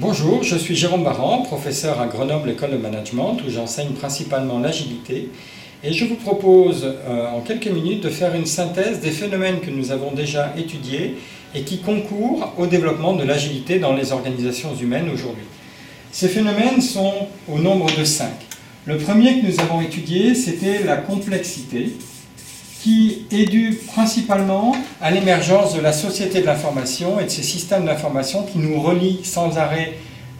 Bonjour, je suis Jérôme Baran, professeur à Grenoble École de Management où j'enseigne principalement l'agilité et je vous propose euh, en quelques minutes de faire une synthèse des phénomènes que nous avons déjà étudiés et qui concourent au développement de l'agilité dans les organisations humaines aujourd'hui. Ces phénomènes sont au nombre de cinq. Le premier que nous avons étudié, c'était la complexité, qui est dû principalement à l'émergence de la société de l'information et de ces systèmes d'information qui nous relient sans arrêt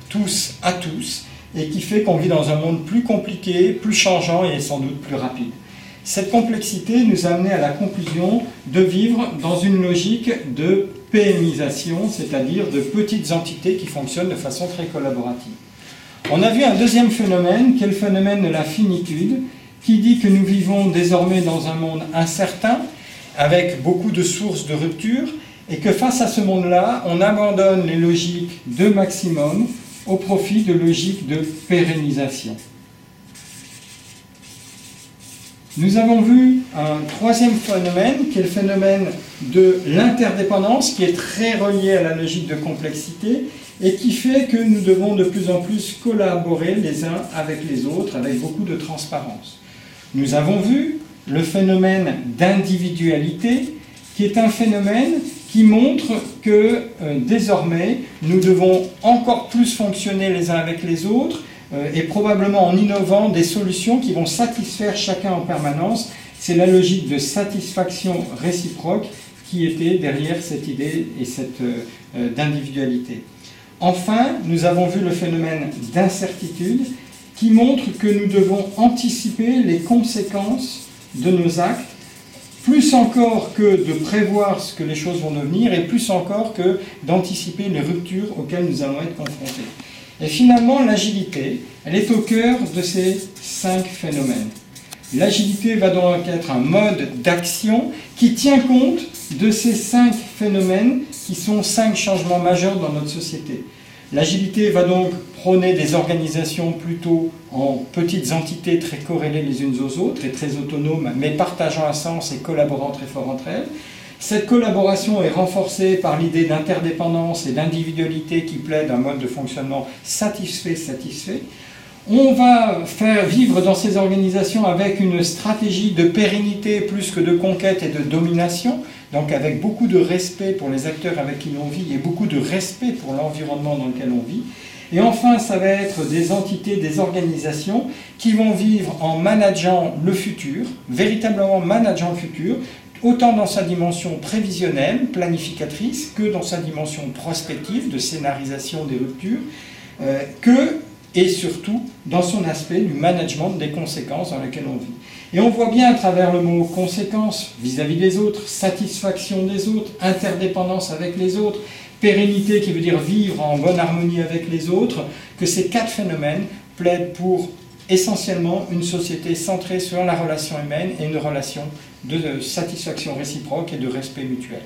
tous à tous et qui fait qu'on vit dans un monde plus compliqué, plus changeant et sans doute plus rapide. Cette complexité nous a amené à la conclusion de vivre dans une logique de PMisation, c'est-à-dire de petites entités qui fonctionnent de façon très collaborative. On a vu un deuxième phénomène, qui est le phénomène de la finitude, qui dit que nous vivons désormais dans un monde incertain, avec beaucoup de sources de rupture, et que face à ce monde-là, on abandonne les logiques de maximum au profit de logiques de pérennisation. Nous avons vu un troisième phénomène, qui est le phénomène de l'interdépendance, qui est très relié à la logique de complexité, et qui fait que nous devons de plus en plus collaborer les uns avec les autres, avec beaucoup de transparence. Nous avons vu le phénomène d'individualité, qui est un phénomène qui montre que euh, désormais, nous devons encore plus fonctionner les uns avec les autres, euh, et probablement en innovant des solutions qui vont satisfaire chacun en permanence. C'est la logique de satisfaction réciproque qui était derrière cette idée et cette euh, d'individualité. Enfin, nous avons vu le phénomène d'incertitude qui montre que nous devons anticiper les conséquences de nos actes, plus encore que de prévoir ce que les choses vont devenir, et plus encore que d'anticiper les ruptures auxquelles nous allons être confrontés. Et finalement, l'agilité, elle est au cœur de ces cinq phénomènes. L'agilité va donc être un mode d'action qui tient compte de ces cinq phénomènes qui sont cinq changements majeurs dans notre société. L'agilité va donc prôner des organisations plutôt en petites entités très corrélées les unes aux autres et très autonomes, mais partageant un sens et collaborant très fort entre elles. Cette collaboration est renforcée par l'idée d'interdépendance et d'individualité qui plaide un mode de fonctionnement satisfait-satisfait. On va faire vivre dans ces organisations avec une stratégie de pérennité plus que de conquête et de domination, donc avec beaucoup de respect pour les acteurs avec qui l'on vit et beaucoup de respect pour l'environnement dans lequel on vit. Et enfin, ça va être des entités, des organisations qui vont vivre en manageant le futur, véritablement manageant le futur, autant dans sa dimension prévisionnelle, planificatrice, que dans sa dimension prospective, de scénarisation des ruptures, euh, que et surtout dans son aspect du management des conséquences dans lesquelles on vit. Et on voit bien à travers le mot conséquence vis-à-vis des autres, satisfaction des autres, interdépendance avec les autres, pérennité qui veut dire vivre en bonne harmonie avec les autres, que ces quatre phénomènes plaident pour essentiellement une société centrée sur la relation humaine et une relation de satisfaction réciproque et de respect mutuel.